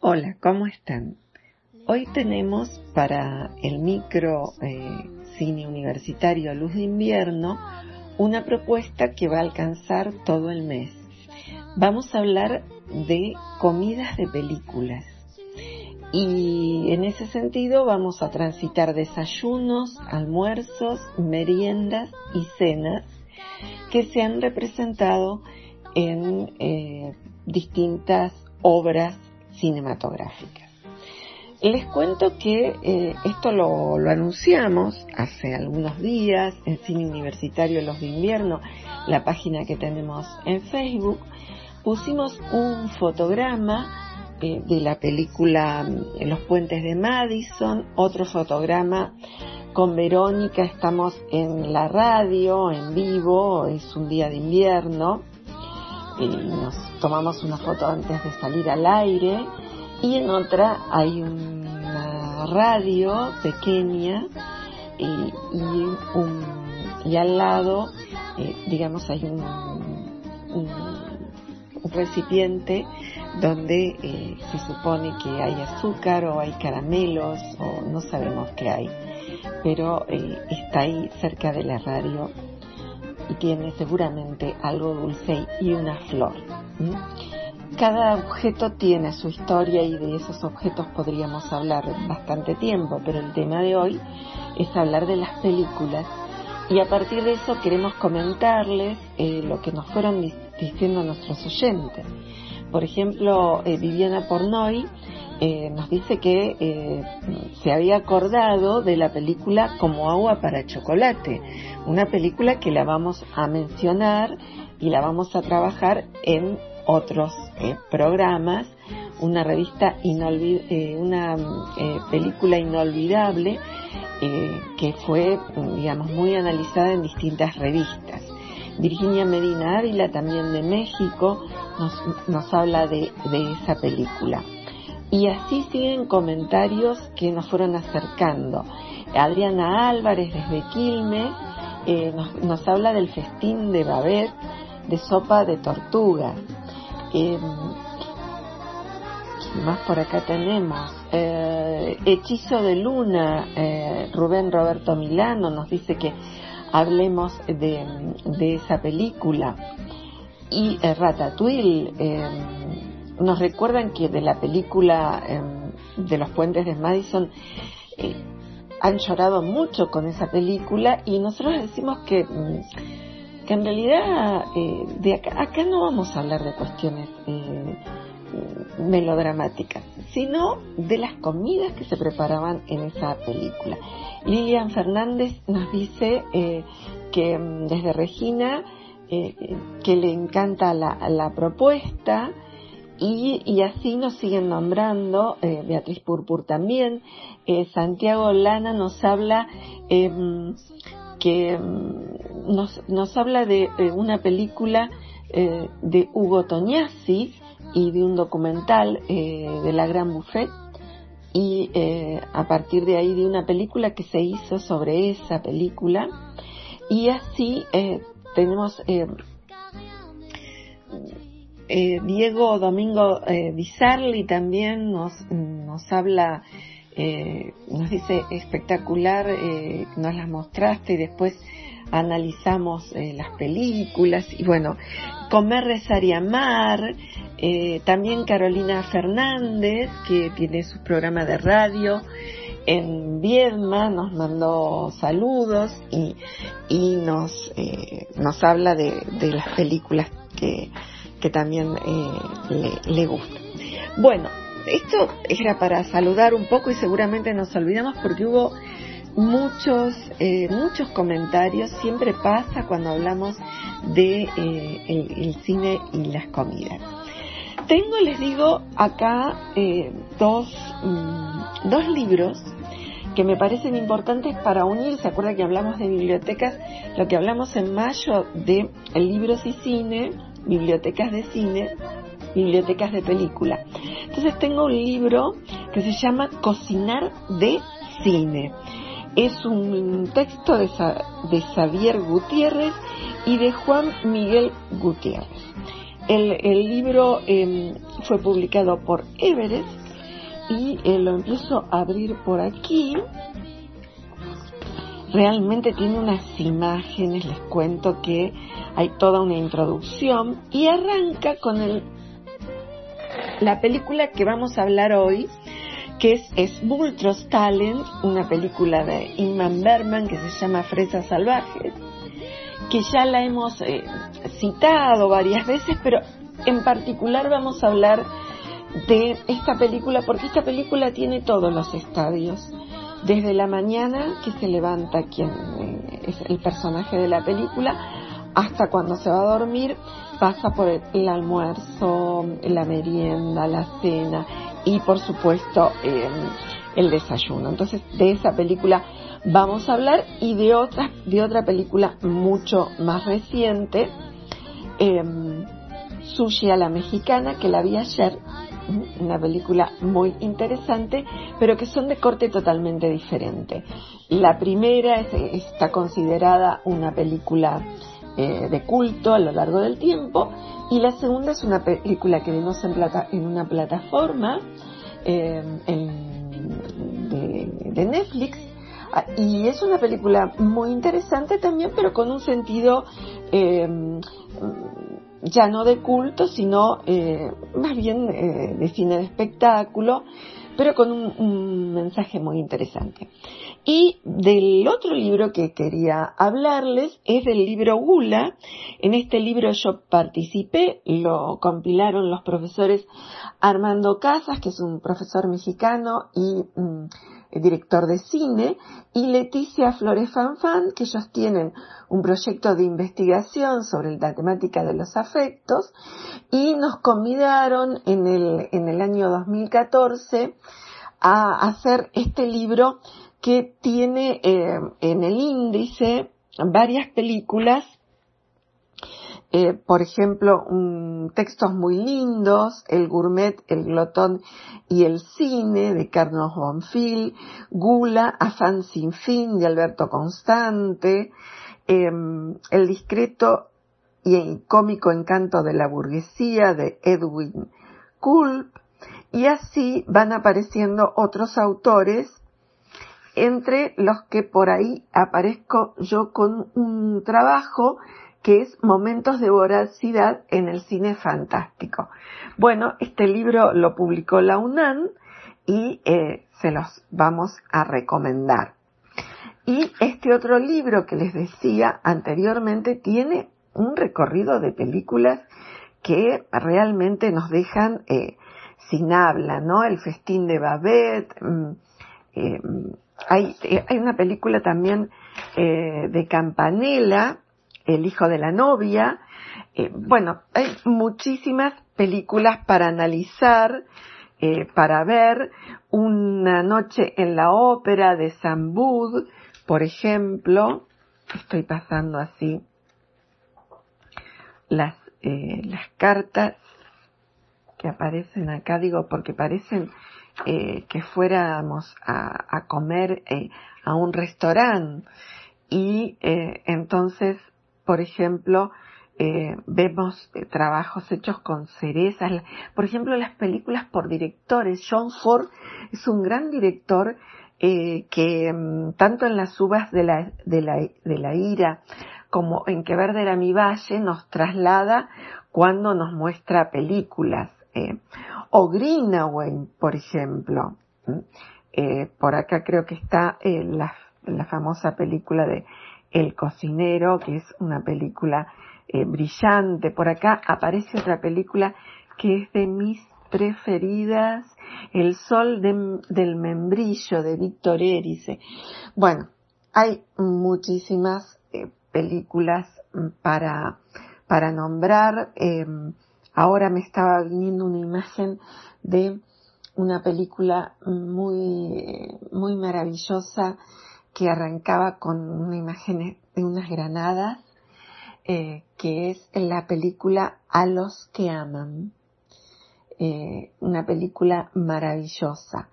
Hola, ¿cómo están? Hoy tenemos para el micro eh, cine universitario Luz de Invierno una propuesta que va a alcanzar todo el mes. Vamos a hablar de comidas de películas. Y en ese sentido vamos a transitar desayunos, almuerzos, meriendas y cenas que se han representado en eh, distintas obras cinematográficas. Les cuento que eh, esto lo, anunciamos hace algunos días en Cine Universitario Los de Invierno, la página que tenemos en Facebook. Pusimos un fotograma eh, de la película mm, Los puentes de Madison, otro fotograma con Verónica, estamos en la radio, en vivo, es un día de invierno, y nos tomamos una foto antes de salir al aire y en otra hay una radio pequeña y, un, y al lado eh, digamos hay un, un, recipiente donde eh, se supone que hay azúcar o hay caramelos o no sabemos qué hay. Pero eh, está ahí cerca de la radio y tiene seguramente algo dulce y una flor. Cada objeto tiene su historia y de esos objetos podríamos hablar bastante tiempo, pero el tema de hoy es hablar de las películas y a partir de eso queremos comentarles eh, lo que nos fueron diciendo nuestros oyentes. Por ejemplo, eh, Viviana Pornoy eh, nos dice que eh, se había acordado de la película Como agua para chocolate, una película que la vamos a mencionar y la vamos a trabajar en otros programas, una revista una película inolvidable que fue, digamos, muy analizada en distintas revistas. Virginia Medina Ávila, también de México, nos, habla de, esa película. Y así siguen comentarios que nos fueron acercando. Adriana Álvarez desde Quilmes eh, nos, habla del festín de Babet de sopa de tortuga. Eh, más por acá tenemos? Eh, Hechizo de Luna, eh, Rubén Roberto Milano nos dice que hablemos de, de esa película. Y eh, Ratatouille, eh, nos recuerdan que de la película eh, de los puentes de Madison han llorado mucho con esa película y nosotros decimos que, mm, que en realidad de acá, acá, no vamos a hablar de cuestiones melodramáticas, sino de las comidas que se preparaban en esa película. Lilian Fernández nos dice que mm, desde Regina eh, que le encanta la, propuesta y, así nos siguen nombrando, eh, Beatriz Purpur también, eh, Santiago Lana nos habla em, que em, nos, nos, habla de una película de Hugo Tognazzi y de un documental de la Gran Buffet. Y a partir de ahí de una película que se hizo sobre esa película. Y así tenemos eh, eh, Diego Domingo eh, también nos, nos habla eh, nos dice espectacular, eh, nos las mostraste y después analizamos eh, las películas y bueno, Comer, Rezar y Amar, eh, también Carolina Fernández que tiene su programa de radio en Viedma, nos mandó saludos y, y nos, eh, nos habla de, de, las películas que, que también le, le gustan. Bueno, esto era para saludar un poco y seguramente nos olvidamos porque hubo muchos, eh, muchos comentarios, siempre pasa cuando hablamos de eh, el, el, cine y las comidas. Tengo, les digo, acá eh, dos, mm, dos libros que me parecen importantes para unir, se acuerda que hablamos de bibliotecas, lo que hablamos en mayo de libros y cine, bibliotecas de cine, bibliotecas de película. Entonces tengo un libro que se llama Cocinar de Cine. Es un texto de, de Xavier Gutiérrez y de Juan Miguel Gutiérrez. El, el libro eh, fue publicado por Everest y lo empiezo a abrir por aquí. Realmente tiene unas imágenes, les cuento que hay toda una introducción y arranca con el la película que vamos a hablar hoy, que es Smultros Talent, una película de Inman Berman que se llama Fresas Salvajes, que ya la hemos eh, citado varias veces, pero en particular vamos a hablar de esta película porque esta película tiene todos los estadios. Desde la mañana que se levanta quien eh, es el personaje de la película hasta cuando se va a dormir pasa por el, almuerzo, la merienda, la cena y por supuesto eh, el desayuno. Entonces de esa película vamos a hablar y de otra, de otra película mucho más reciente, eh, Sushi a la Mexicana, que la vi ayer, una película muy interesante, pero que son de corte totalmente diferente. La primera está considerada una película eh, de culto a lo largo del tiempo y la segunda es una película que vimos en, plata, en una plataforma eh, de, de, Netflix ah, y es una película muy interesante también pero con un sentido eh, ya no de culto sino eh, más bien eh, de cine de espectáculo pero con un, un mensaje muy interesante. Y del otro libro que quería hablarles es del libro Gula. En este libro yo participé, lo compilaron los profesores Armando Casas, que es un profesor mexicano y mm, director de cine, y Leticia Flores Fanfan, que ellos tienen un proyecto de investigación sobre la temática de los afectos, y nos convidaron en el, en el año 2014 a hacer este libro que tiene eh, en el índice varias películas, eh, por ejemplo, textos muy lindos, El gourmet, El glotón y el cine de Carlos Bonfil, Gula, Afán sin fin de Alberto Constante, eh, El discreto y cómico encanto de la burguesía de Edwin Culp, y así van apareciendo otros autores entre los que por ahí aparezco yo con un trabajo que es Momentos de Voracidad en el Cine Fantástico. Bueno, este libro lo publicó la UNAM y eh, se los vamos a recomendar. Y este otro libro que les decía anteriormente tiene un recorrido de películas que realmente nos dejan eh, sin habla, ¿no? El festín de Babette, mm, eh, hay, eh, hay una película también eh, de Campanella, El hijo de la novia. Eh, bueno, hay muchísimas películas para analizar, eh, para ver. Una noche en la ópera de Sambud, por ejemplo. Estoy pasando así las, eh, las cartas que aparecen acá, digo, porque parecen eh, que fuéramos a, comer a un restaurante y entonces, por ejemplo, eh, vemos eh, trabajos hechos con cerezas, por ejemplo las películas por directores. John Ford es un gran director eh, que mm, tanto en las uvas de la, de la, de la ira como en Que Verde era mi valle nos traslada cuando nos muestra películas. o Greenaway, por ejemplo. por acá creo que está la, la famosa película de El cocinero, que es una película eh, brillante. Por acá aparece otra película que es de mis preferidas, El sol del membrillo de Víctor Erice. Bueno, hay muchísimas eh, películas para, para nombrar. Em, ahora me estaba viniendo una imagen de una película muy, muy maravillosa que arrancaba con una imagen de unas granadas eh, que es la película A los que aman, eh, una película maravillosa.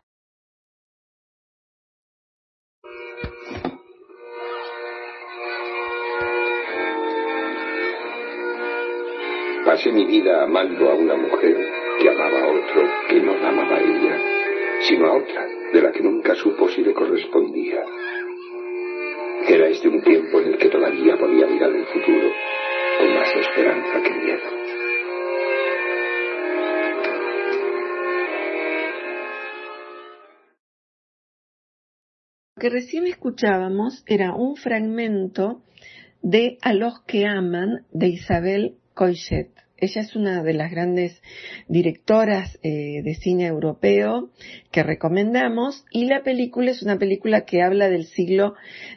Pasé mi vida amando a una mujer que amaba a otro que no amaba a ella, sino a otra de la que nunca supo si le correspondía. Era este un tiempo en el que todavía podía mirar el futuro con más esperanza que miedo. Lo que recién escuchábamos era un fragmento de A los que aman de Isabel Coixet. Ella es una de las grandes directoras eh, de cine europeo que recomendamos y la película es una película que habla del siglo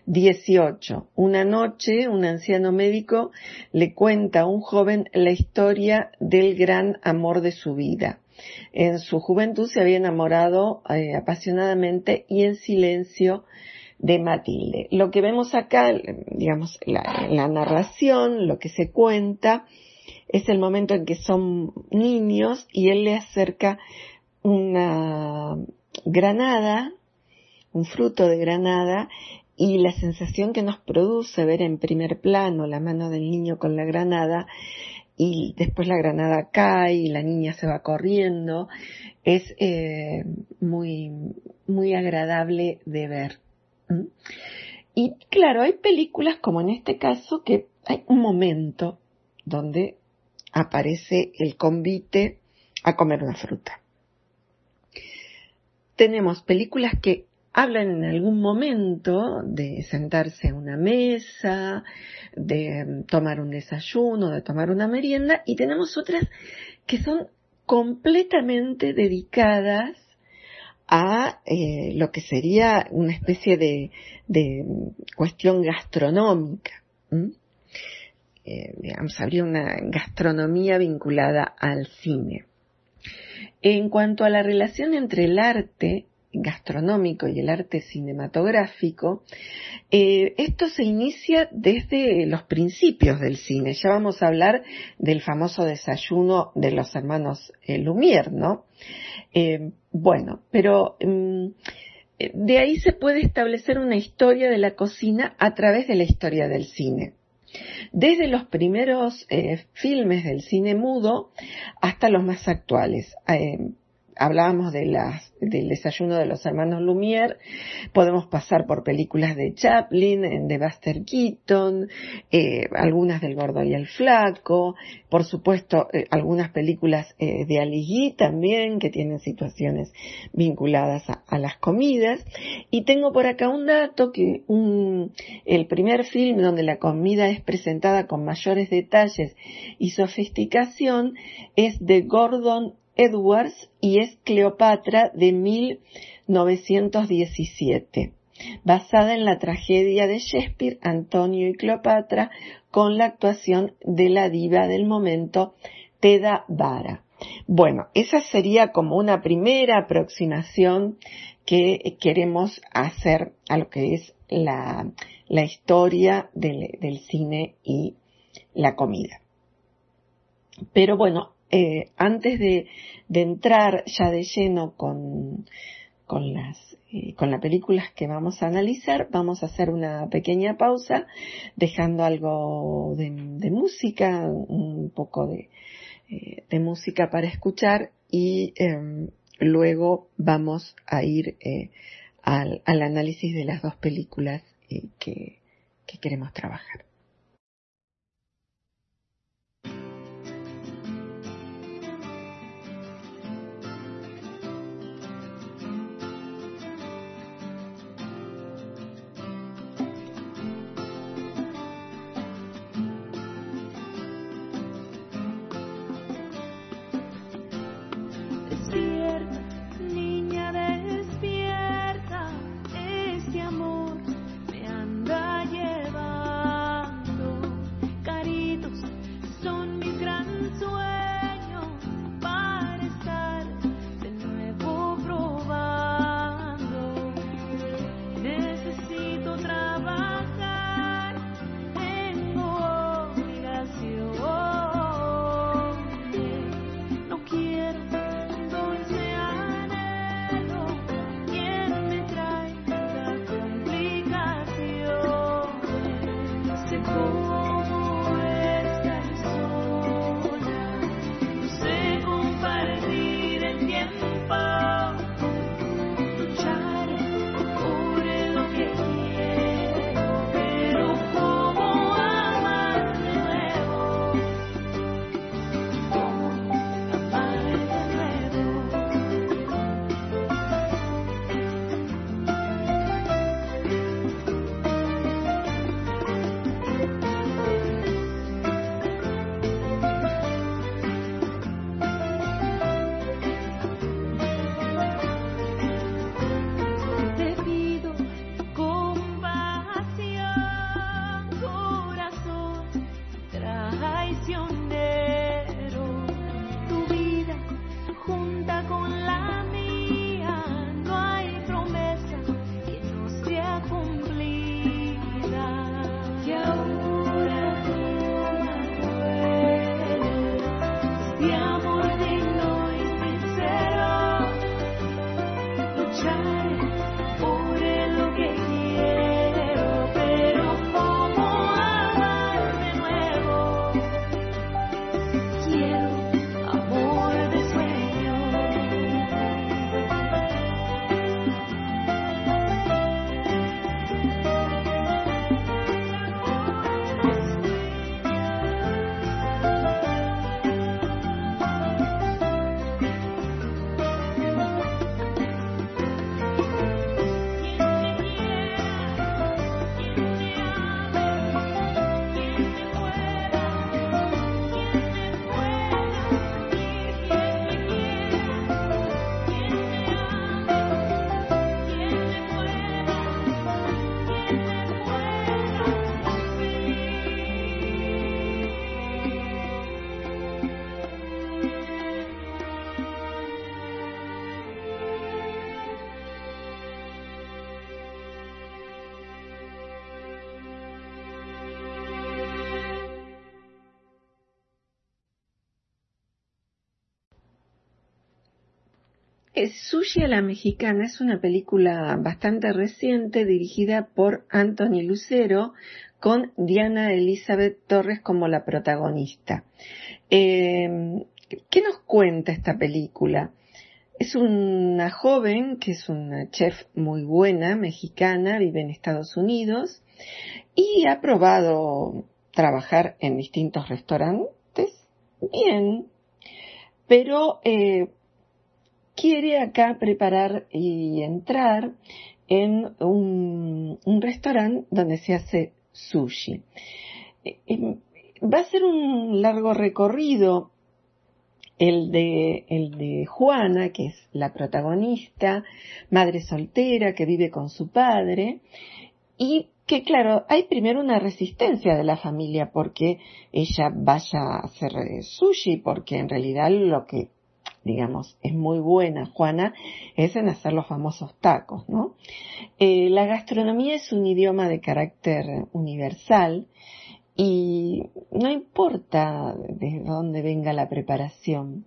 XVIII. Una noche un anciano médico le cuenta a un joven la historia del gran amor de su vida. En su juventud se había enamorado eh, apasionadamente y en silencio de Matilde. Lo que vemos acá, digamos, la narración, lo que se cuenta, es el momento en que son niños y él le acerca una granada, un fruto de granada, y la sensación que nos produce ver en primer plano la mano del niño con la granada y después la granada cae y la niña se va corriendo es eh, muy muy agradable de ver. Y claro hay películas como en este caso que hay un momento donde aparece el convite a comer una fruta. Tenemos películas que hablan en algún momento de sentarse a una mesa, de tomar un desayuno, de tomar una merienda, y tenemos otras que son completamente dedicadas a eh, lo que sería una especie de, cuestión gastronómica. Eh, digamos, habría una gastronomía vinculada al cine. En cuanto a la relación entre el arte gastronómico y el arte cinematográfico, eh, esto se inicia desde los principios del cine. Ya vamos a hablar del famoso desayuno de los hermanos eh, Lumière, ¿no? bueno, pero mm, de ahí se puede establecer una historia de la cocina a través de la historia del cine desde los primeros eh, filmes del cine mudo hasta los más actuales. Eh, hablábamos de las, del desayuno de los hermanos Lumière, podemos pasar por películas de Chaplin, de Buster Keaton, eh, algunas del Gordo y el Flaco, por supuesto eh, algunas películas eh, de Ali también que tienen situaciones vinculadas a, las comidas. Y tengo por acá un dato que un, el primer film donde la comida es presentada con mayores detalles y sofisticación es de Gordon Edwards y es Cleopatra de 1917, basada en la tragedia de Shakespeare, Antonio y Cleopatra, con la actuación de la diva del momento, Teda Vara. Bueno, esa sería como una primera aproximación que queremos hacer a lo que es la, historia del cine y la comida. Pero bueno, eh, antes de, entrar ya de lleno con, con las eh, con las películas que vamos a analizar. Vamos a hacer una pequeña pausa, dejando algo de, música, un poco de, eh, de, música para escuchar y em, luego vamos a ir al, análisis de las dos películas que queremos trabajar. Sushi a la Mexicana es una película bastante reciente dirigida por Anthony Lucero con Diana Elizabeth Torres como la protagonista. Em, ¿Qué nos cuenta esta película? Es una joven que es una chef muy buena, mexicana, vive en Estados Unidos y ha probado trabajar en distintos restaurantes. Bien, pero eh, quiere acá preparar y entrar en un, restaurante donde se hace sushi. Eh, eh, va a ser un largo recorrido el de, el de Juana, que es la protagonista, madre soltera que vive con su padre, y que claro, hay primero una resistencia de la familia porque ella vaya a hacer sushi, porque en realidad lo que digamos, es muy buena, Juana, es en hacer los famosos tacos, ¿no? Eh, la gastronomía es un idioma de carácter universal y no importa de dónde venga la preparación.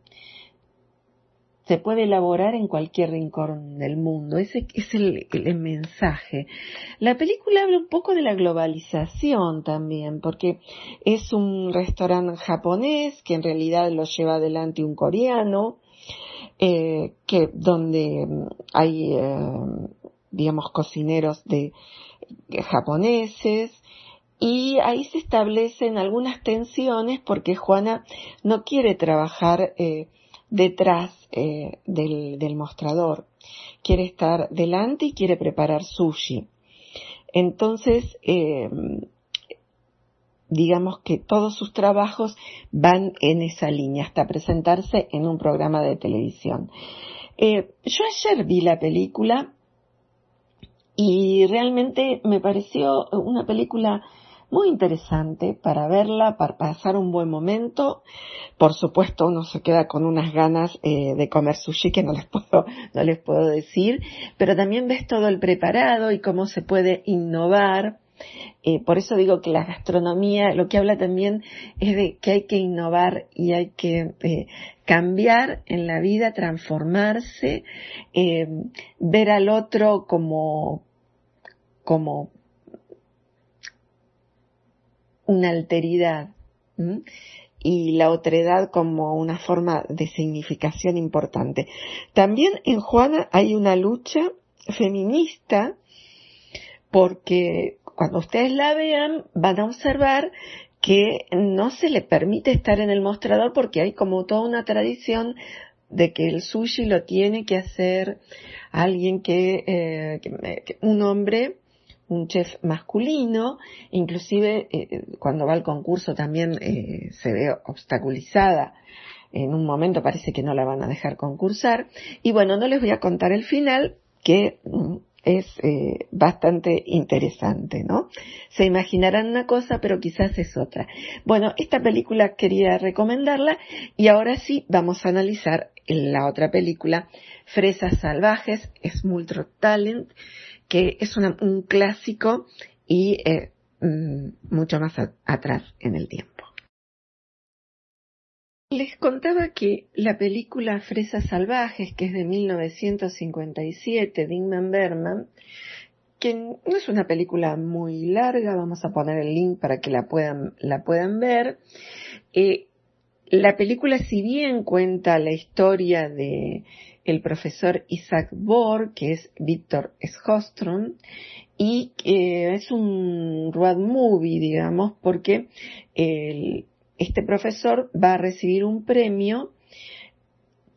se puede elaborar en cualquier rincón del mundo. Ese es el, mensaje. La película habla un poco de la globalización también, porque es un restaurante japonés que en realidad lo lleva adelante un coreano, eh, que donde hay, eh, digamos, cocineros de japoneses, y ahí se establecen algunas tensiones porque Juana no quiere trabajar eh, detrás eh, del, mostrador. Quiere estar delante y quiere preparar sushi. Entonces, eh, digamos que todos sus trabajos van en esa línea hasta presentarse en un programa de televisión. Eh, yo ayer vi la película y realmente me pareció una película muy interesante para verla, para pasar un buen momento. Por supuesto, uno se queda con unas ganas eh, de comer sushi que no les puedo, no les puedo decir, pero también ves todo el preparado y cómo se puede innovar. Eh, por eso digo que la gastronomía lo que habla también es de que hay que innovar y hay que eh, cambiar en la vida, transformarse, ver al otro como, como una alteridad y la otredad como una forma de significación importante. También en Juana hay una lucha feminista porque cuando ustedes la vean van a observar que no se le permite estar en el mostrador porque hay como toda una tradición de que el sushi lo tiene que hacer alguien que, eh, un hombre un chef masculino, inclusive eh, cuando va al concurso también eh, se ve obstaculizada. En un momento parece que no la van a dejar concursar. Y bueno, no les voy a contar el final, que mm, es eh, bastante interesante, ¿no? Se imaginarán una cosa, pero quizás es otra. Bueno, esta película quería recomendarla y ahora sí vamos a analizar la otra película, Fresas Salvajes, es Talent, que es un clásico y eh, mm, mucho más atrás en el tiempo. Les contaba que la película Fresas Salvajes, que es de 1957 de Ingmar Bergman, que no es una película muy larga, vamos a poner el link para que la puedan, la puedan ver. Eh, la película, si bien cuenta la historia de el profesor Isaac Bohr, que es Víctor Schostrom, y es un road movie, digamos, porque este profesor va a recibir un premio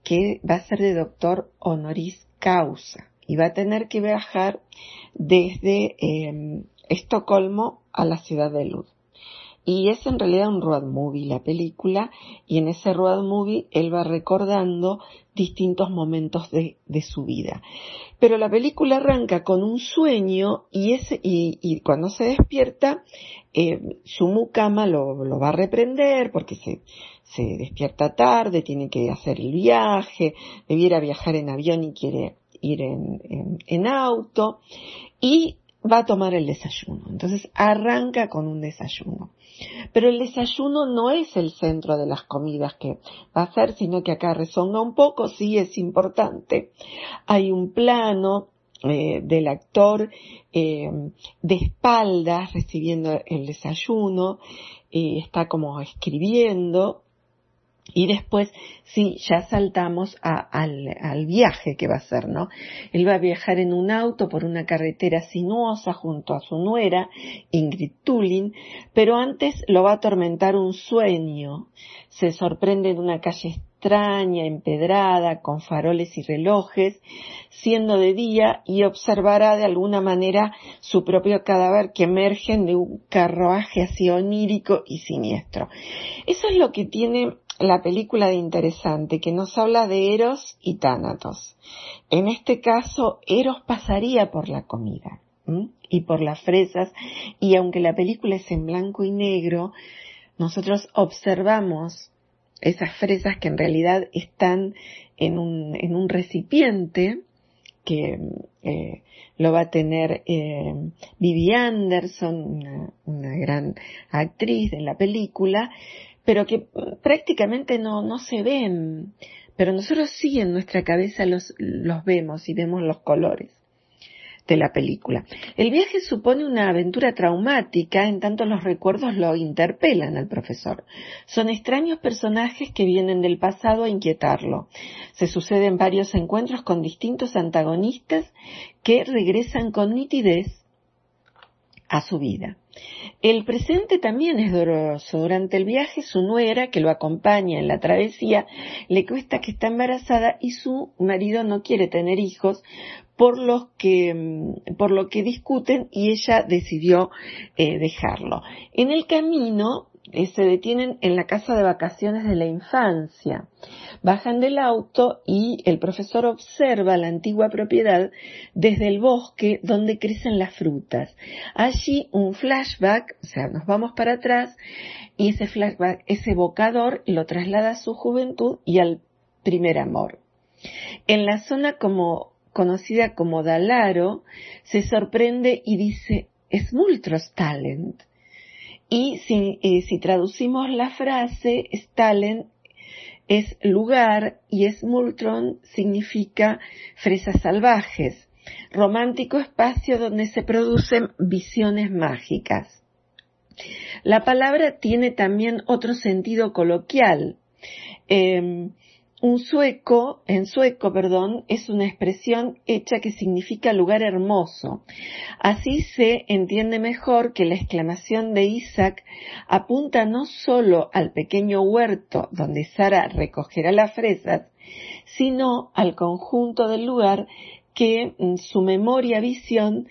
que va a ser de doctor honoris causa y va a tener que viajar desde em, Estocolmo a la ciudad de Luz. Y es en realidad un road movie la película y en ese road movie él va recordando distintos momentos de, su vida. Pero la película arranca con un sueño y, ese, y, cuando se despierta, eh, su mucama lo, lo, va a reprender porque se, se despierta tarde, tiene que hacer el viaje, debiera viajar en avión y quiere ir en, en auto y va a tomar el desayuno. Entonces arranca con un desayuno. Pero el desayuno no es el centro de las comidas que va a hacer, sino que acá resonga un poco, sí es importante. Hay un plano eh, del actor eh, de espaldas recibiendo el desayuno, eh, está como escribiendo, y después, sí, ya saltamos al, viaje que va a hacer, ¿no? Él va a viajar en un auto por una carretera sinuosa junto a su nuera, Ingrid Tulin, pero antes lo va a atormentar un sueño. Se sorprende en una calle extraña, empedrada, con faroles y relojes, siendo de día y observará de alguna manera su propio cadáver que emergen de un carruaje así onírico y siniestro. Eso es lo que tiene la película de interesante que nos habla de Eros y Tánatos. En este caso, Eros pasaría por la comida y por las fresas y aunque la película es en blanco y negro, nosotros observamos esas fresas que en realidad están en un, en un recipiente que eh, lo va a tener eh, Vivi Anderson, una, una gran actriz en la película, pero que prácticamente no, no se ven, pero nosotros sí en nuestra cabeza los, los vemos y vemos los colores de la película. El viaje supone una aventura traumática en tanto los recuerdos lo interpelan al profesor. Son extraños personajes que vienen del pasado a inquietarlo. Se suceden varios encuentros con distintos antagonistas que regresan con nitidez a su vida. El presente también es doloroso. Durante el viaje su nuera, que lo acompaña en la travesía, le cuesta que está embarazada y su marido no quiere tener hijos por, los que, mm, por lo que discuten y ella decidió eh, dejarlo. En el camino se detienen en la casa de vacaciones de la infancia. Bajan del auto y el profesor observa la antigua propiedad desde el bosque donde crecen las frutas. Allí un flashback, o sea, nos vamos para atrás y ese flashback, ese evocador lo traslada a su juventud y al primer amor. En la zona como conocida como Dalaro, se sorprende y dice, es Multros Talent. Y si, traducimos la frase, Stalin es lugar y Smultron significa fresas salvajes, romántico espacio donde se producen visiones mágicas. La palabra tiene también otro sentido coloquial. Em, un sueco, en sueco, perdón, es una expresión hecha que significa lugar hermoso. Así se entiende mejor que la exclamación de Isaac apunta no solo al pequeño huerto donde Sara recogerá las fresas, sino al conjunto del lugar que su memoria visión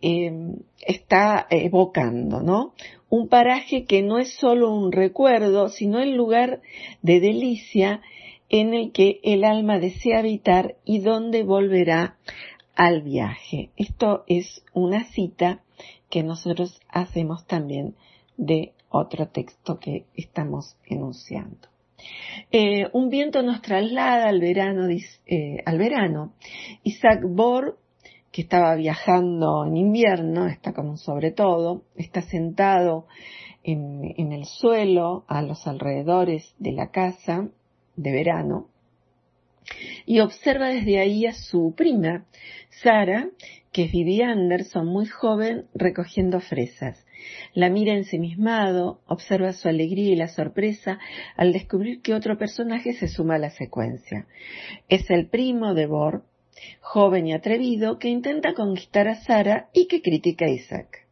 em, está evocando, ¿no? Un paraje que no es solo un recuerdo, sino el lugar de delicia en el que el alma desea habitar y donde volverá al viaje. Esto es una cita que nosotros hacemos también de otro texto que estamos enunciando. Eh, un viento nos traslada al verano, eh, al verano. Isaac Bor, que estaba viajando en invierno, está como sobre todo, está sentado en, en el suelo, a los alrededores de la casa, de verano y observa desde ahí a su prima, Sara, que es Vivi Anderson, muy joven, recogiendo fresas. La mira ensimismado, observa su alegría y la sorpresa al descubrir que otro personaje se suma a la secuencia. Es el primo de Bor, joven y atrevido, que intenta conquistar a Sara y que critica a Isaac.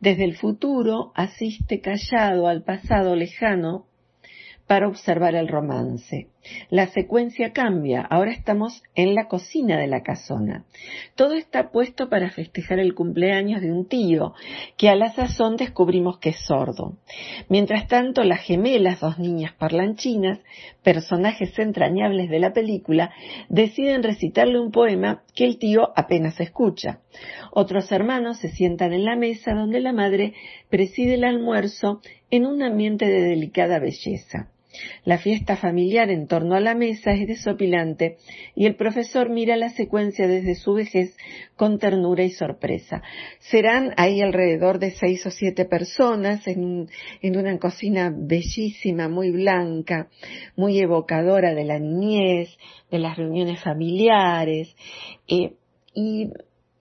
Desde el futuro asiste callado al pasado lejano para observar el romance. La secuencia cambia, ahora estamos en la cocina de la casona. Todo está puesto para festejar el cumpleaños de un tío, que a la sazón descubrimos que es sordo. Mientras tanto, las gemelas, dos niñas parlanchinas, personajes entrañables de la película, deciden recitarle un poema que el tío apenas escucha. Otros hermanos se sientan en la mesa donde la madre preside el almuerzo en un ambiente de delicada belleza. La fiesta familiar en torno a la mesa es desopilante y el profesor mira la secuencia desde su vejez con ternura y sorpresa. Serán ahí alrededor de seis o siete personas en, una cocina bellísima, muy blanca, muy evocadora de la niñez, de las reuniones familiares. Eh, y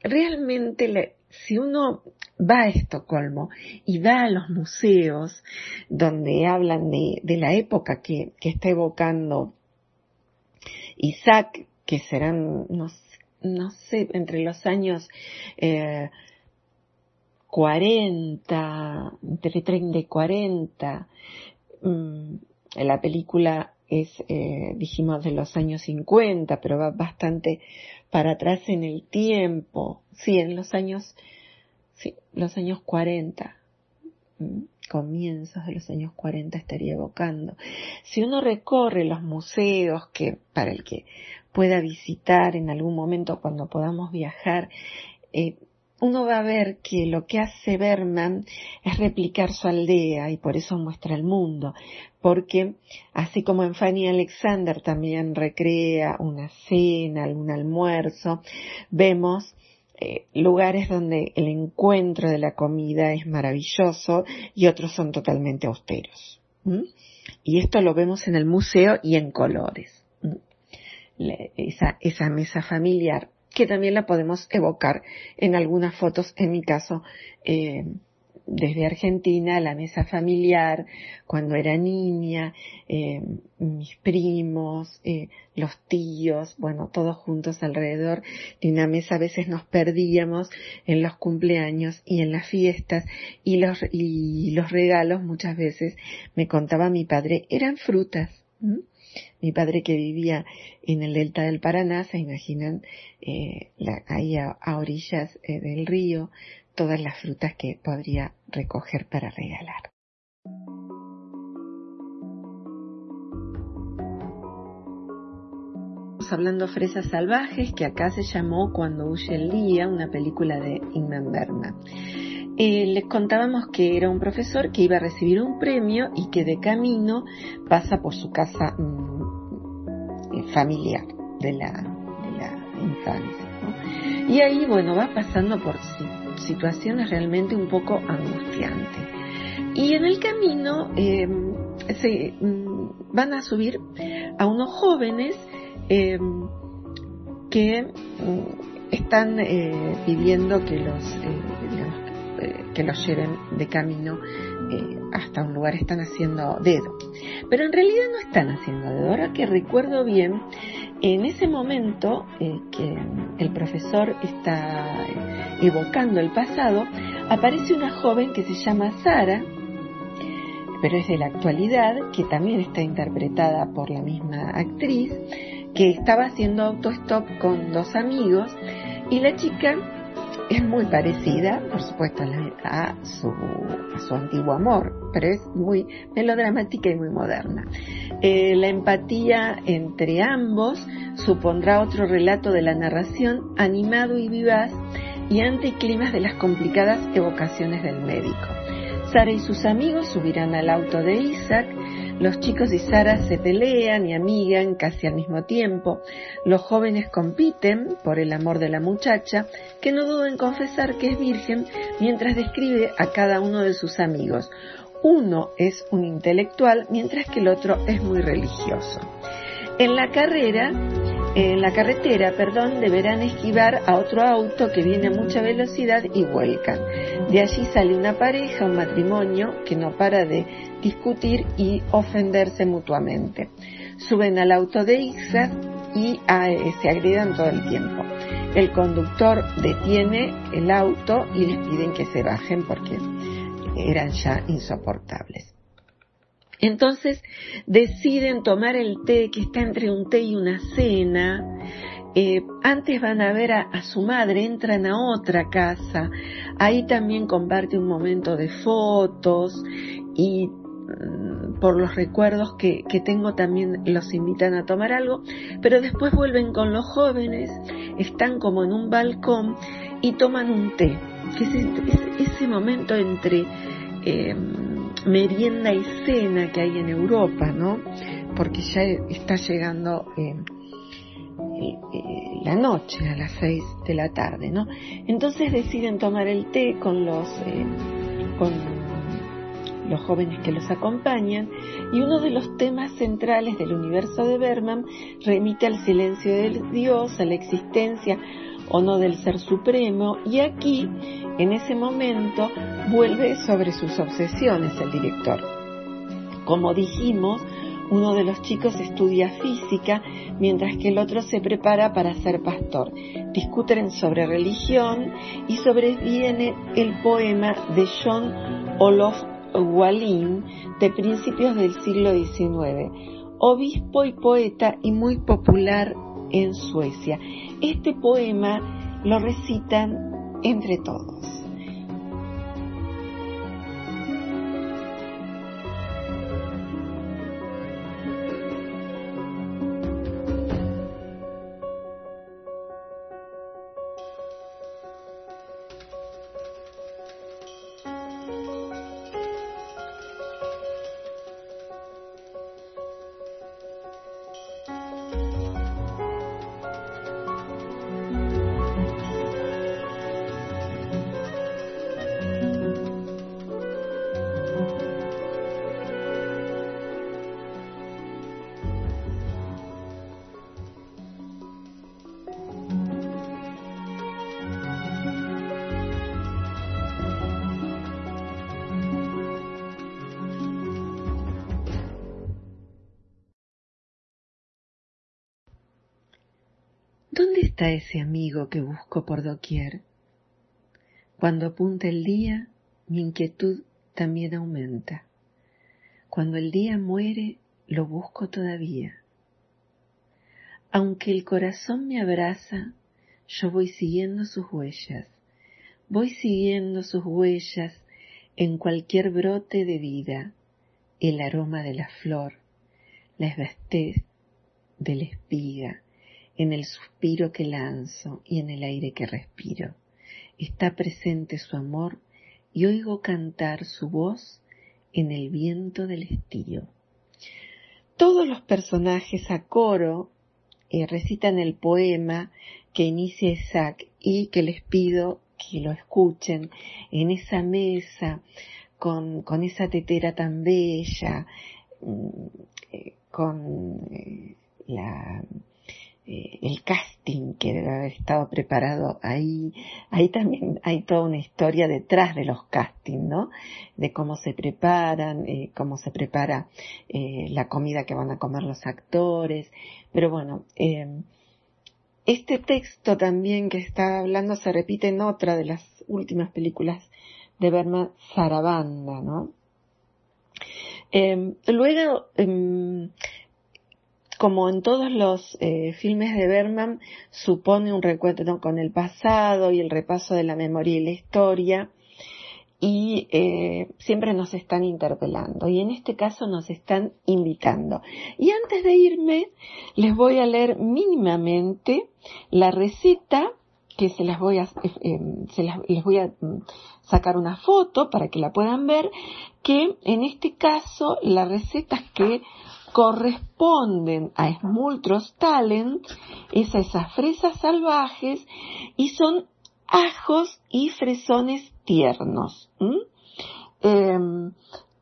realmente si uno va a Estocolmo y va a los museos donde hablan de, la época que, está evocando Isaac, que serán, no, sé, entre los años eh, 40, entre 30 y 40, mm, la película es, eh, dijimos, de los años 50, pero va bastante para atrás en el tiempo, sí, en los años sí, los años 40, mm, comienzos de los años 40 estaría evocando. Si uno recorre los museos que para el que pueda visitar en algún momento cuando podamos viajar, eh, uno va a ver que lo que hace Berman es replicar su aldea y por eso muestra el mundo, porque así como en Fanny Alexander también recrea una cena, algún almuerzo, vemos eh, lugares donde el encuentro de la comida es maravilloso y otros son totalmente austeros. Y esto lo vemos en el museo y en colores. esa, esa mesa familiar, que también la podemos evocar en algunas fotos, en mi caso, eh, desde Argentina, la mesa familiar, cuando era niña, eh, mis primos, eh, los tíos, bueno, todos juntos alrededor de una mesa. A veces nos perdíamos en los cumpleaños y en las fiestas y los, y los regalos muchas veces, me contaba mi padre, eran frutas. Mi padre que vivía en el delta del Paraná, se imaginan, eh, ahí a, orillas eh, del río, todas las frutas que podría recoger para regalar. Hablando Fresas Salvajes, que acá se llamó Cuando huye el día, una película de Ingmar Bergman. Eh, les contábamos que era un profesor que iba a recibir un premio y que de camino pasa por su casa mm, eh, familiar de la, infancia. Y ahí, bueno, va pasando por situaciones realmente un poco angustiantes. Y en el camino em, se mm, van a subir a unos jóvenes em, que mm, están eh, pidiendo que los, eh, que los lleven de camino hasta un lugar, están haciendo dedo. Pero en realidad no están haciendo dedo. Ahora que recuerdo bien, en ese momento que el profesor está evocando el pasado, aparece una joven que se llama Sara, pero es de la actualidad, que también está interpretada por la misma actriz, que estaba haciendo autostop con dos amigos y la chica es muy parecida, por supuesto, a su, su antiguo amor, pero es muy melodramática y muy moderna. Eh, la empatía entre ambos supondrá otro relato de la narración animado y vivaz y anticlimas de las complicadas evocaciones del médico. Sara y sus amigos subirán al auto de Isaac, los chicos y Sara se pelean y amigan casi al mismo tiempo, los jóvenes compiten por el amor de la muchacha, que no duda en confesar que es virgen mientras describe a cada uno de sus amigos. Uno es un intelectual mientras que el otro es muy religioso. En la carrera, en la carretera, perdón, deberán esquivar a otro auto que viene a mucha velocidad y vuelcan. De allí sale una pareja, un matrimonio que no para de discutir y ofenderse mutuamente. Suben al auto de Ixas y ah, eh, se agredan todo el tiempo. El conductor detiene el auto y les piden que se bajen porque eran ya insoportables. Entonces deciden tomar el té que está entre un té y una cena. Eh, antes van a ver a, su madre, entran a otra casa, ahí también comparte un momento de fotos y mm, por los recuerdos que, tengo también los invitan a tomar algo, pero después vuelven con los jóvenes, están como en un balcón y toman un té, que es ese, momento entre... Eh, merienda y cena que hay en Europa, ¿no? Porque ya está llegando eh, eh, eh, la noche a las seis de la tarde, ¿no? Entonces deciden tomar el té con los con los jóvenes que los acompañan y uno de los temas centrales del universo de Berman remite al silencio del Dios, a la existencia o no del Ser Supremo y aquí, en ese momento, vuelve sobre sus obsesiones el director. Como dijimos, uno de los chicos estudia física mientras que el otro se prepara para ser pastor. Discuten sobre religión y sobreviene el poema de John Olof Wallin de principios del siglo XIX, obispo y poeta y muy popular en Suecia. Este poema lo recitan entre todos. Está ese amigo que busco por doquier? Cuando apunta el día, mi inquietud también aumenta. Cuando el día muere, lo busco todavía. Aunque el corazón me abraza, yo voy siguiendo sus huellas, voy siguiendo sus huellas en cualquier brote de vida, el aroma de la flor, la esvastez de la espiga, en el suspiro que lanzo y en el aire que respiro. Está presente su amor y oigo cantar su voz en el viento del estío. Todos los personajes a coro eh, recitan el poema que inicia Isaac y que les pido que lo escuchen en esa mesa con, esa tetera tan bella, mm, eh, con eh, la eh, el casting que debe haber estado preparado ahí, ahí también hay toda una historia detrás de los castings, ¿no? De cómo se preparan, eh, cómo se prepara eh, la comida que van a comer los actores, pero bueno, este texto también que está hablando se repite en otra de las últimas películas de Berman, Sarabanda, ¿no? luego, em, como en todos los eh, filmes de Berman, supone un recuento con el pasado y el repaso de la memoria y la historia, y eh, siempre nos están interpelando, y en este caso nos están invitando. Y antes de irme, les voy a leer mínimamente la receta que se las voy a, eh, se las, les voy a mm, sacar una foto para que la puedan ver, que en este caso la receta que corresponden a Smultros Talent, es a esas fresas salvajes y son ajos y fresones tiernos, em,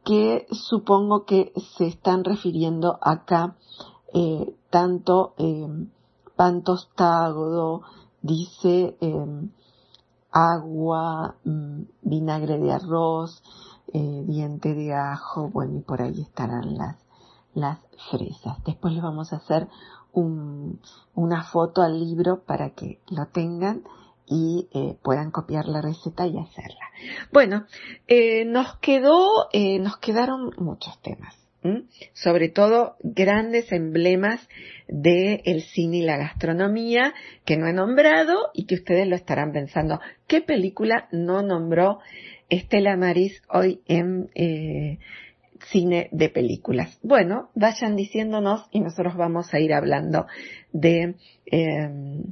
que supongo que se están refiriendo acá eh, tanto eh, pan tostado, dice em, agua, mm, vinagre de arroz, eh, diente de ajo, bueno, y por ahí estarán las las fresas. Después les vamos a hacer una foto al libro para que lo tengan y eh, puedan copiar la receta y hacerla. Bueno, eh, nos quedó, eh, nos quedaron muchos temas, sobre todo grandes emblemas del el cine y la gastronomía que no he nombrado y que ustedes lo estarán pensando. ¿Qué película no nombró Estela Maris hoy en cine de películas. Bueno, vayan diciéndonos y nosotros vamos a ir hablando de em,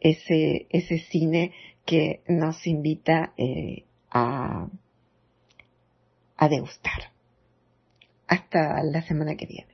ese, ese cine que nos invita eh, a, a degustar. Hasta la semana que viene.